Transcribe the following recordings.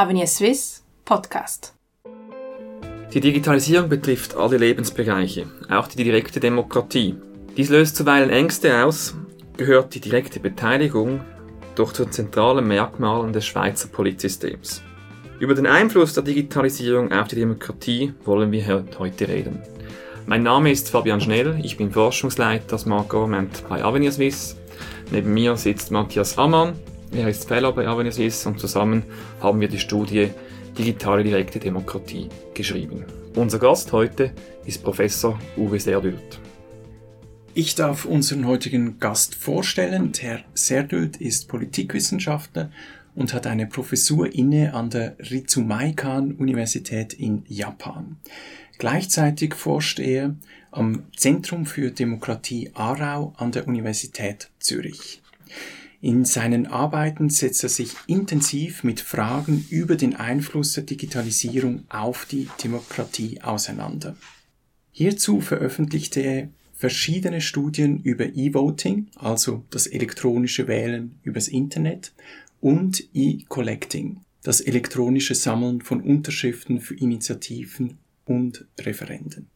Avenir Swiss Podcast. Die Digitalisierung betrifft alle Lebensbereiche, auch die direkte Demokratie. Dies löst zuweilen Ängste aus, gehört die direkte Beteiligung doch zu zentralen Merkmalen des Schweizer Politsystems. Über den Einfluss der Digitalisierung auf die Demokratie wollen wir heute reden. Mein Name ist Fabian Schnell, ich bin Forschungsleiter Smart Government bei Avenir Swiss. Neben mir sitzt Matthias Ammann, er ist Fellow bei Avenir Swiss und zusammen haben wir die Studie Digitale direkte Demokratie geschrieben. Unser Gast heute ist Professor Uwe Serdült. Ich darf unseren heutigen Gast vorstellen. Herr Serdült ist Politikwissenschaftler und hat eine Professur inne an der Ritsumeikan Universität in Japan. Gleichzeitig forscht er am Zentrum für Demokratie Aarau an der Universität Zürich. In seinen Arbeiten setzt er sich intensiv mit Fragen über den Einfluss der Digitalisierung auf die Demokratie auseinander. Hierzu veröffentlichte er verschiedene Studien über E-Voting, also das elektronische Wählen übers Internet, und E-Collecting, das elektronische Sammeln von Unterschriften für Initiativen und Referenden.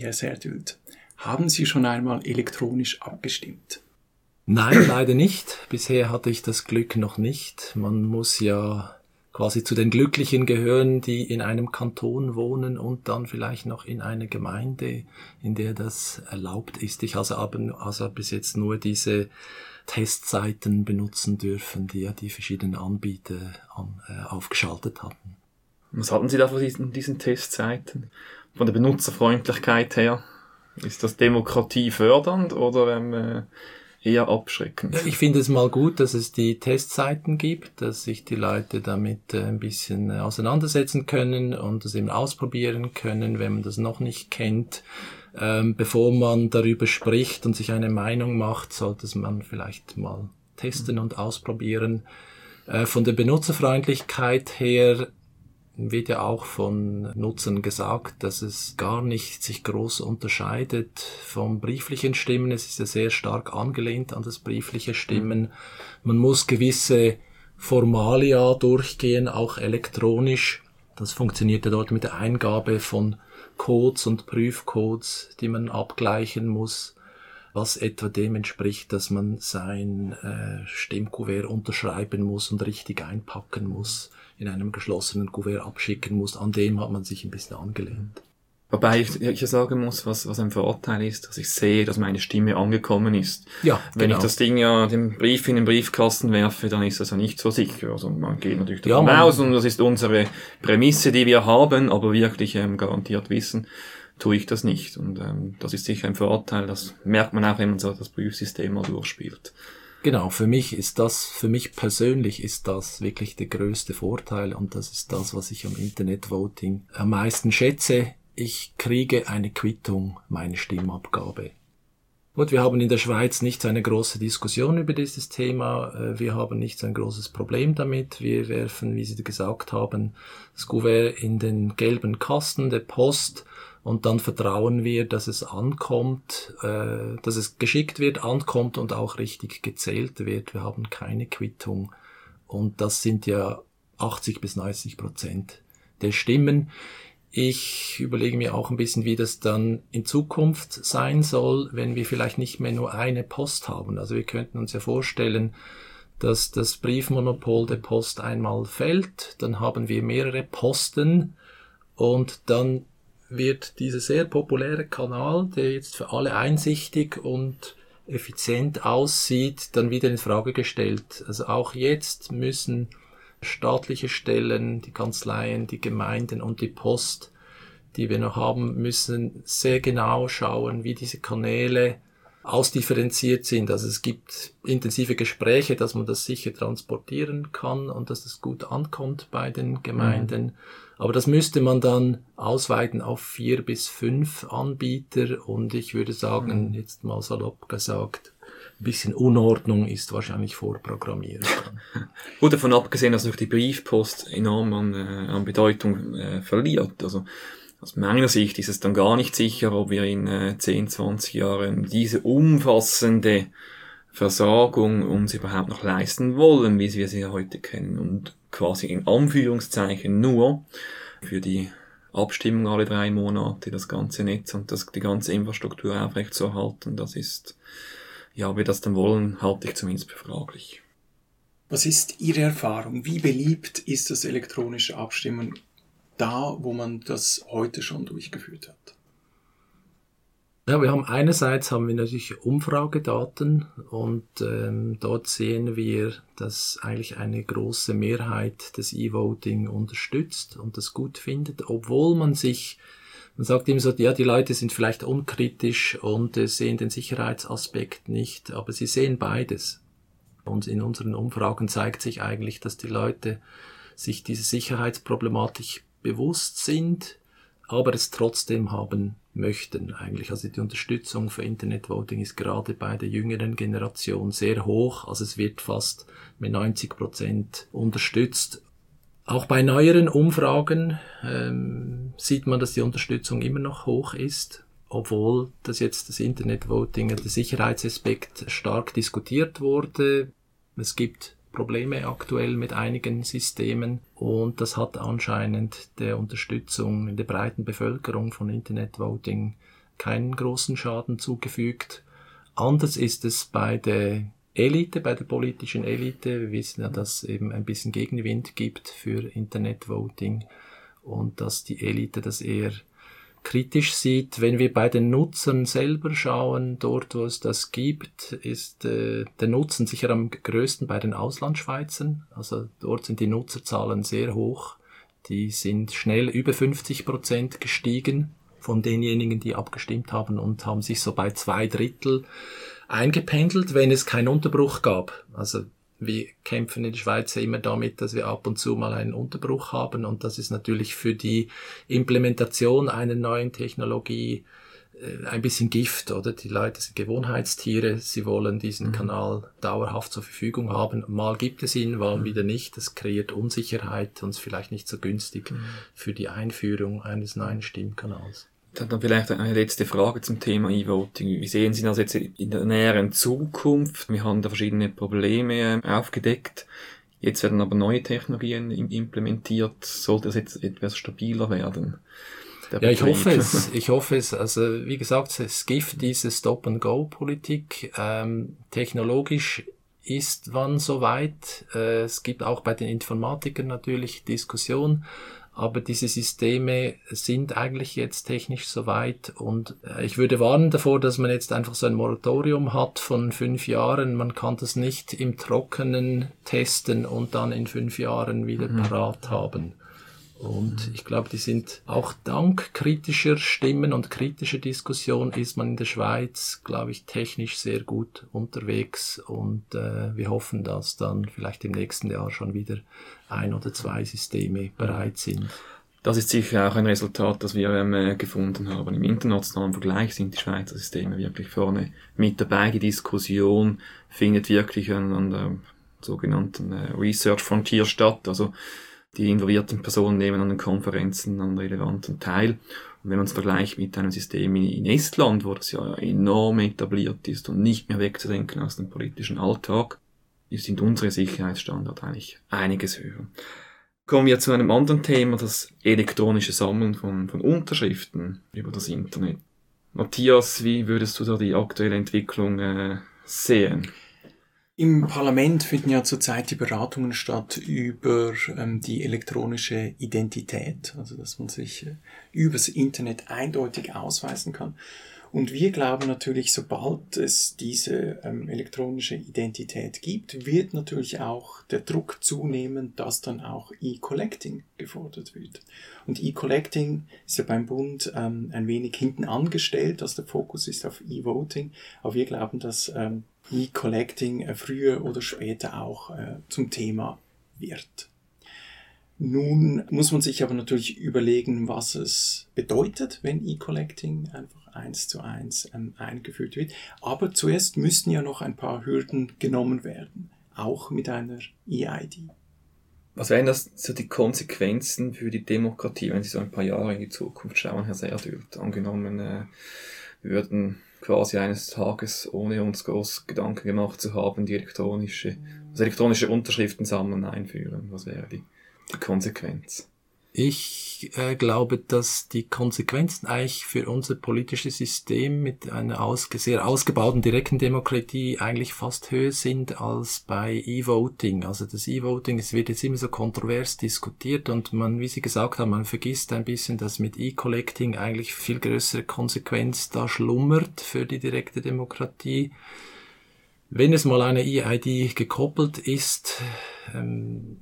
Herr Serdült, haben Sie schon einmal elektronisch abgestimmt? Nein, leider nicht. Bisher hatte ich das Glück noch nicht. Man muss ja quasi zu den Glücklichen gehören, die in einem Kanton wohnen und dann vielleicht noch in einer Gemeinde, in der das erlaubt ist. Ich also, aber, also bis jetzt nur diese Testseiten benutzen dürfen, die ja die verschiedenen Anbieter an, äh, aufgeschaltet hatten. Was halten Sie da von diesen, diesen Testseiten? Von der Benutzerfreundlichkeit her? Ist das Demokratie fördernd oder ähm, äh, eher abschreckend. Ich finde es mal gut, dass es die Testseiten gibt, dass sich die Leute damit äh, ein bisschen äh, auseinandersetzen können und es eben ausprobieren können, wenn man das noch nicht kennt. Ähm, bevor man darüber spricht und sich eine Meinung macht, sollte man vielleicht mal testen und ausprobieren. Äh, von der Benutzerfreundlichkeit her wird ja auch von Nutzern gesagt, dass es gar nicht sich groß unterscheidet vom brieflichen Stimmen. Es ist ja sehr stark angelehnt an das briefliche Stimmen. Man muss gewisse Formalia durchgehen, auch elektronisch. Das funktioniert ja dort mit der Eingabe von Codes und Prüfcodes, die man abgleichen muss, was etwa dem entspricht, dass man sein äh, Stimmkuvert unterschreiben muss und richtig einpacken muss in einem geschlossenen Kuvert abschicken muss. An dem hat man sich ein bisschen angelehnt. Wobei ich, ich sagen muss, was, was ein Vorteil ist, dass ich sehe, dass meine Stimme angekommen ist. Ja, Wenn genau. ich das Ding ja den Brief in den Briefkasten werfe, dann ist das ja nicht so sicher. Also man geht natürlich davon ja, aus und das ist unsere Prämisse, die wir haben, aber wirklich ähm, garantiert wissen, tue ich das nicht. Und ähm, das ist sicher ein Vorteil, das merkt man auch, wenn man so das Prüfsystem mal durchspielt. Genau, für mich ist das, für mich persönlich ist das wirklich der größte Vorteil und das ist das, was ich am Internetvoting am meisten schätze. Ich kriege eine Quittung, meine Stimmabgabe. Gut, wir haben in der Schweiz nicht so eine große Diskussion über dieses Thema. Äh, wir haben nicht so ein großes Problem damit. Wir werfen, wie Sie gesagt haben, das Kuvert in den gelben Kasten der Post und dann vertrauen wir, dass es ankommt, äh, dass es geschickt wird, ankommt und auch richtig gezählt wird. Wir haben keine Quittung und das sind ja 80 bis 90 Prozent der Stimmen. Ich überlege mir auch ein bisschen, wie das dann in Zukunft sein soll, wenn wir vielleicht nicht mehr nur eine Post haben. Also wir könnten uns ja vorstellen, dass das Briefmonopol der Post einmal fällt, dann haben wir mehrere Posten und dann wird dieser sehr populäre Kanal, der jetzt für alle einsichtig und effizient aussieht, dann wieder in Frage gestellt. Also auch jetzt müssen staatliche Stellen, die Kanzleien, die Gemeinden und die Post, die wir noch haben, müssen sehr genau schauen, wie diese Kanäle ausdifferenziert sind. Also es gibt intensive Gespräche, dass man das sicher transportieren kann und dass das gut ankommt bei den Gemeinden. Mhm. Aber das müsste man dann ausweiten auf vier bis fünf Anbieter und ich würde sagen, mhm. jetzt mal salopp gesagt, ein bisschen Unordnung ist wahrscheinlich vorprogrammiert. Gut davon abgesehen, dass durch die Briefpost enorm an, äh, an Bedeutung äh, verliert. Also aus meiner Sicht ist es dann gar nicht sicher, ob wir in äh, 10, 20 Jahren diese umfassende Versorgung uns überhaupt noch leisten wollen, wie wir sie heute kennen. Und quasi in Anführungszeichen nur für die Abstimmung alle drei Monate, das ganze Netz und das, die ganze Infrastruktur aufrechtzuerhalten. Das ist, ja, ob wir das dann wollen, halte ich zumindest befraglich. Was ist Ihre Erfahrung? Wie beliebt ist das elektronische Abstimmen da, wo man das heute schon durchgeführt hat? Ja, wir haben einerseits haben wir natürlich Umfragedaten und ähm, dort sehen wir, dass eigentlich eine große Mehrheit des E-Voting unterstützt und das gut findet, obwohl man sich man sagt immer so, ja, die Leute sind vielleicht unkritisch und äh, sehen den Sicherheitsaspekt nicht, aber sie sehen beides. Und in unseren Umfragen zeigt sich eigentlich, dass die Leute sich diese Sicherheitsproblematik bewusst sind, aber es trotzdem haben möchten eigentlich. Also die Unterstützung für Internetvoting ist gerade bei der jüngeren Generation sehr hoch. Also es wird fast mit 90 Prozent unterstützt. Auch bei neueren Umfragen ähm, sieht man, dass die Unterstützung immer noch hoch ist, obwohl das jetzt das Internetvoting, der Sicherheitsaspekt stark diskutiert wurde. Es gibt Probleme aktuell mit einigen Systemen und das hat anscheinend der Unterstützung in der breiten Bevölkerung von Internetvoting keinen großen Schaden zugefügt. Anders ist es bei der Elite, bei der politischen Elite. Wir wissen ja, dass es eben ein bisschen Gegenwind gibt für Internetvoting und dass die Elite das eher kritisch sieht. Wenn wir bei den Nutzern selber schauen, dort wo es das gibt, ist äh, der Nutzen sicher am größten bei den Auslandschweizern. Also dort sind die Nutzerzahlen sehr hoch. Die sind schnell über 50 Prozent gestiegen von denjenigen, die abgestimmt haben und haben sich so bei zwei Drittel eingependelt, wenn es keinen Unterbruch gab. Also wir kämpfen in der Schweiz ja immer damit, dass wir ab und zu mal einen Unterbruch haben und das ist natürlich für die Implementation einer neuen Technologie äh, ein bisschen Gift, oder? Die Leute sind Gewohnheitstiere, sie wollen diesen mhm. Kanal dauerhaft zur Verfügung haben. Mal gibt es ihn, mal mhm. wieder nicht. Das kreiert Unsicherheit und ist vielleicht nicht so günstig mhm. für die Einführung eines neuen Stimmkanals. Dann vielleicht eine letzte Frage zum Thema E-Voting. Wie sehen Sie das jetzt in der näheren Zukunft? Wir haben da verschiedene Probleme äh, aufgedeckt. Jetzt werden aber neue Technologien implementiert. Sollte es jetzt etwas stabiler werden? Ja, ich hoffe es. Ich hoffe es. Also wie gesagt, es gibt diese Stop-and-Go-Politik. Ähm, technologisch ist wann soweit. Äh, es gibt auch bei den Informatikern natürlich Diskussion aber diese Systeme sind eigentlich jetzt technisch soweit und äh, ich würde warnen davor, dass man jetzt einfach so ein Moratorium hat von fünf Jahren. Man kann das nicht im Trockenen testen und dann in fünf Jahren wieder mhm. parat haben. Und ich glaube, die sind auch dank kritischer Stimmen und kritischer Diskussion ist man in der Schweiz, glaube ich, technisch sehr gut unterwegs und äh, wir hoffen, dass dann vielleicht im nächsten Jahr schon wieder ein oder zwei Systeme bereit sind. Das ist sicher auch ein Resultat, das wir ähm, äh, gefunden haben. Im internationalen Vergleich sind die Schweizer Systeme wirklich vorne mit dabei. Die Diskussion findet wirklich an, an der sogenannten äh, Research Frontier statt. Also die involvierten Personen nehmen an den Konferenzen an relevanten teil. Und wenn man es vergleicht mit einem System in Estland, wo das ja enorm etabliert ist und nicht mehr wegzudenken aus dem politischen Alltag, sind unsere Sicherheitsstandards eigentlich einiges höher. Kommen wir zu einem anderen Thema, das elektronische Sammeln von, von Unterschriften über das Internet. Matthias, wie würdest du da die aktuelle Entwicklung äh, sehen? Im Parlament finden ja zurzeit die Beratungen statt über ähm, die elektronische Identität, also dass man sich äh, übers Internet eindeutig ausweisen kann. Und wir glauben natürlich, sobald es diese ähm, elektronische Identität gibt, wird natürlich auch der Druck zunehmen, dass dann auch E-Collecting gefordert wird. Und E-Collecting ist ja beim Bund ähm, ein wenig hinten angestellt, also der Fokus ist auf E-Voting, aber wir glauben, dass ähm, E-Collecting äh, früher oder später auch äh, zum Thema wird. Nun muss man sich aber natürlich überlegen, was es bedeutet, wenn E-Collecting einfach eins zu eins ähm, eingeführt wird. Aber zuerst müssten ja noch ein paar Hürden genommen werden, auch mit einer E-ID. Was wären das so die Konsequenzen für die Demokratie, wenn Sie so ein paar Jahre in die Zukunft schauen, Herr Serdürt? Angenommen, äh, würden quasi eines Tages, ohne uns groß Gedanken gemacht zu haben, die elektronische, also elektronische Unterschriften sammeln einführen. Was wäre die, die Konsequenz? Ich äh, glaube, dass die Konsequenzen eigentlich für unser politisches System mit einer ausge sehr ausgebauten direkten Demokratie eigentlich fast höher sind als bei E-Voting. Also das E-Voting, es wird jetzt immer so kontrovers diskutiert und man, wie Sie gesagt haben, man vergisst ein bisschen, dass mit E-Collecting eigentlich viel größere Konsequenz da schlummert für die direkte Demokratie. Wenn es mal eine E-ID gekoppelt ist, ähm,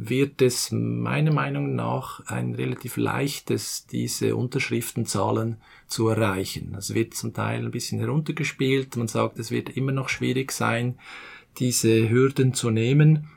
wird es meiner Meinung nach ein relativ leichtes, diese Unterschriftenzahlen zu erreichen. Es wird zum Teil ein bisschen heruntergespielt. Man sagt, es wird immer noch schwierig sein, diese Hürden zu nehmen.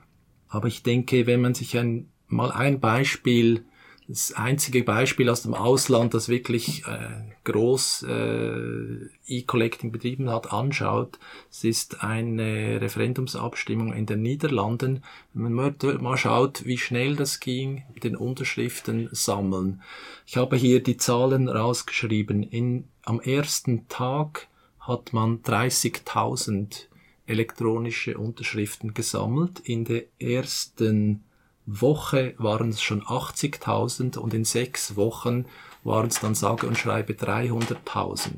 Aber ich denke, wenn man sich ein, mal ein Beispiel das einzige Beispiel aus dem Ausland, das wirklich äh, groß äh, E-Collecting betrieben hat, anschaut, es ist eine Referendumsabstimmung in den Niederlanden. Wenn man mal schaut, wie schnell das ging, den Unterschriften sammeln. Ich habe hier die Zahlen rausgeschrieben. In, am ersten Tag hat man 30.000 elektronische Unterschriften gesammelt. In der ersten Woche waren es schon 80.000 und in sechs Wochen waren es dann sage und schreibe 300.000.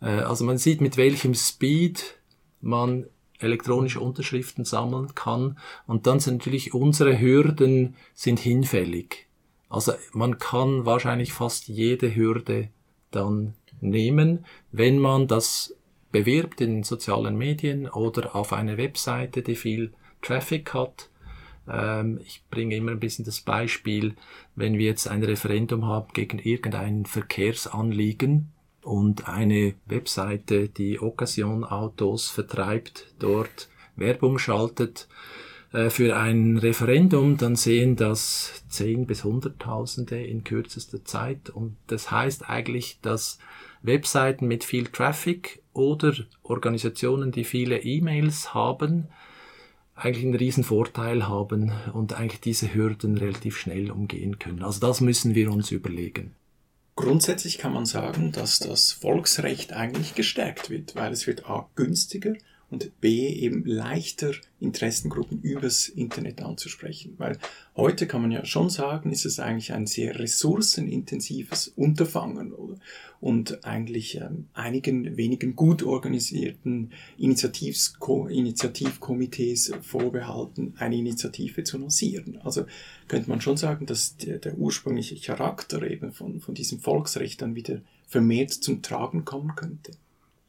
Äh, also man sieht, mit welchem Speed man elektronische Unterschriften sammeln kann. Und dann sind natürlich unsere Hürden sind hinfällig. Also man kann wahrscheinlich fast jede Hürde dann nehmen, wenn man das bewirbt in sozialen Medien oder auf einer Webseite, die viel Traffic hat ich bringe immer ein bisschen das Beispiel, wenn wir jetzt ein Referendum haben gegen irgendein Verkehrsanliegen und eine Webseite, die Occasion-Autos vertreibt, dort Werbung schaltet äh, für ein Referendum, dann sehen das zehn bis hunderttausende in kürzester Zeit. Und das heißt eigentlich, dass Webseiten mit viel Traffic oder Organisationen, die viele E-Mails haben, eigentlich einen riesen Vorteil haben und eigentlich diese Hürden relativ schnell umgehen können. Also das müssen wir uns überlegen. Grundsätzlich kann man sagen, dass das Volksrecht eigentlich gestärkt wird, weil es wird A günstiger und B eben leichter Interessengruppen übers Internet anzusprechen. Weil heute kann man ja schon sagen, ist es eigentlich ein sehr ressourcenintensives Unterfangen oder? und eigentlich ähm, einigen wenigen gut organisierten Initiativko Initiativkomitees vorbehalten, eine Initiative zu lancieren. Also könnte man schon sagen, dass der, der ursprüngliche Charakter eben von, von diesem Volksrecht dann wieder vermehrt zum Tragen kommen könnte.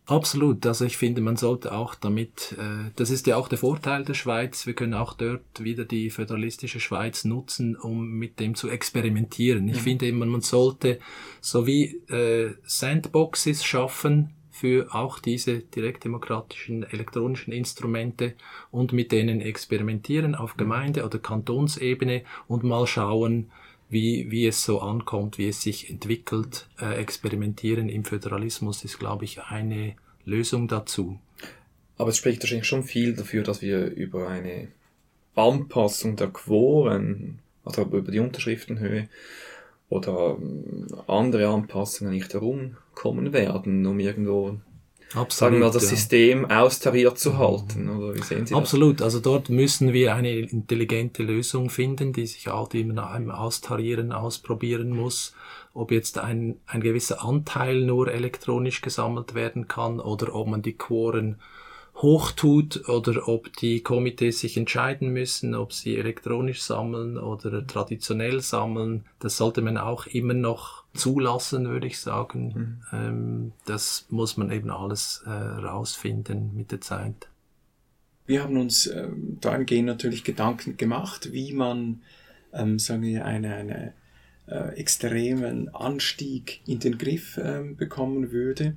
Absolut. Also ich finde, man sollte auch damit, äh, das ist ja auch der Vorteil der Schweiz, wir können auch dort wieder die föderalistische Schweiz nutzen, um mit dem zu experimentieren. Ich mhm. finde immer, man sollte so wie äh, Sandboxes schaffen für auch diese direktdemokratischen elektronischen Instrumente und mit denen experimentieren auf mhm. Gemeinde- oder Kantonsebene und mal schauen, wie, wie es so ankommt, wie es sich entwickelt. Äh, experimentieren im Föderalismus ist, glaube ich, eine Lösung dazu. Aber es spricht wahrscheinlich schon viel dafür, dass wir über eine Anpassung der Quoren, also über die Unterschriftenhöhe oder ähm, andere Anpassungen nicht herumkommen werden, um irgendwo Absolut, sagen wir, das ja. System austariert zu halten. Oder wie sehen Sie Absolut. Das? Also dort müssen wir eine intelligente Lösung finden, die sich halt immer einem Austarieren ausprobieren muss. Ob jetzt ein, ein gewisser Anteil nur elektronisch gesammelt werden kann oder ob man die Quoren hochtut oder ob die Komitees sich entscheiden müssen, ob sie elektronisch sammeln oder traditionell sammeln. Das sollte man auch immer noch zulassen, würde ich sagen. Mhm. Ähm, das muss man eben alles äh, rausfinden mit der Zeit. Wir haben uns ähm, dahingehend natürlich Gedanken gemacht, wie man, ähm, sagen wir, eine, eine äh, extremen Anstieg in den Griff ähm, bekommen würde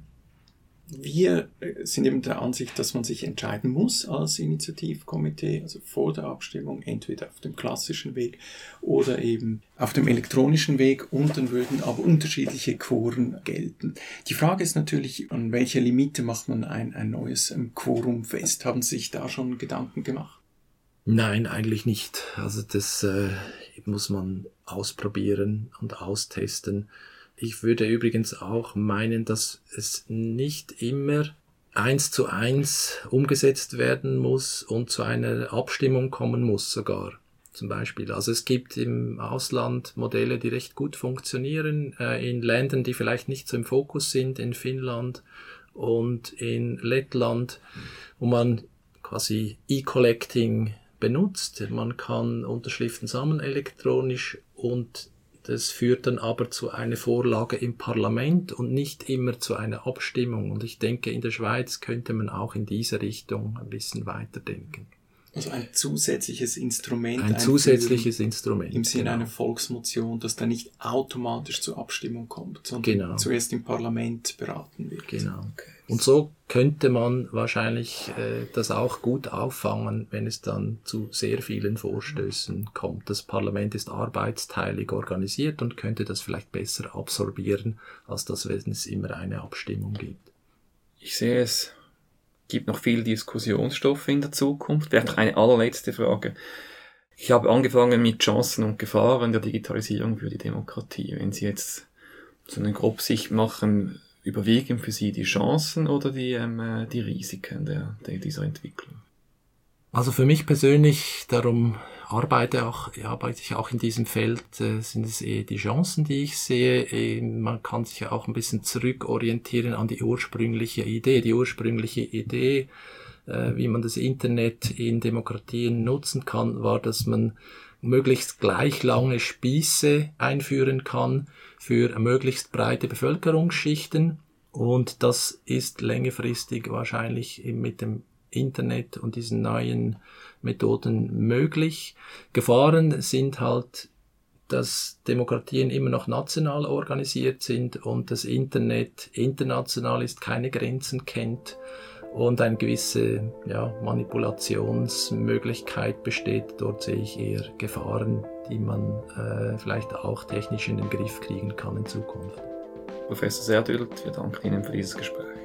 wir äh, sind eben der Ansicht, dass man sich entscheiden muss als Initiativkomitee, also vor der Abstimmung, entweder auf dem klassischen Weg oder eben auf dem elektronischen Weg und dann würden aber unterschiedliche Quoren gelten. Die Frage ist natürlich, an welcher Limite macht man ein, ein neues ähm, Quorum fest? Haben Sie sich da schon Gedanken gemacht? Nein, eigentlich nicht. Also das äh, muss man ausprobieren und austesten Ich würde übrigens auch meinen, dass es nicht immer eins zu eins umgesetzt werden muss und zu einer Abstimmung kommen muss sogar. Zum Beispiel. Also es gibt im Ausland Modelle, die recht gut funktionieren, äh, in Ländern, die vielleicht nicht so im Fokus sind, in Finnland und in Lettland, wo man quasi E-Collecting benutzt. Man kann Unterschriften sammeln elektronisch und das führt dann aber zu einer Vorlage im Parlament und nicht immer zu einer Abstimmung. Und ich denke, in der Schweiz könnte man auch in diese Richtung ein bisschen weiterdenken. Also ein zusätzliches Instrument. Ein zusätzliches Instrument. Im Sinne genau. einer Volksmotion, das dann nicht automatisch zur Abstimmung kommt, sondern genau. zuerst im Parlament beraten wird. Genau. Okay. Und so könnte man wahrscheinlich äh, das auch gut auffangen, wenn es dann zu sehr vielen Vorstößen kommt. Das Parlament ist arbeitsteilig organisiert und könnte das vielleicht besser absorbieren, als das, wenn es immer eine Abstimmung gibt. Ich sehe es gibt noch viel Diskussionsstoff in der Zukunft. Vielleicht noch eine allerletzte Frage. Ich habe angefangen mit Chancen und Gefahren der Digitalisierung für die Demokratie. Wenn Sie jetzt so eine Grobsicht machen, überwiegen für Sie die Chancen oder die, ähm, äh, die Risiken der, der, dieser Entwicklung? Also für mich persönlich, darum arbeite, auch, arbeite ich auch in diesem Feld, äh, sind es eher die Chancen, die ich sehe. Äh, man kann sich ja auch ein bisschen zurückorientieren an die ursprüngliche Idee. Die ursprüngliche Idee, äh, wie man das Internet in Demokratien nutzen kann, war, dass man möglichst gleich lange Spieße einführen kann für möglichst breite Bevölkerungsschichten. Und das ist längerfristig wahrscheinlich mit dem Internet und diesen neuen Methoden möglich. Gefahren sind halt, dass Demokratien immer noch national organisiert sind und das Internet international ist, keine Grenzen kennt und eine gewisse ja, Manipulationsmöglichkeit besteht. Dort sehe ich eher Gefahren, die man äh, vielleicht auch technisch in den Griff kriegen kann in Zukunft. Professor Serdült, wir danken Ihnen für dieses Gespräch.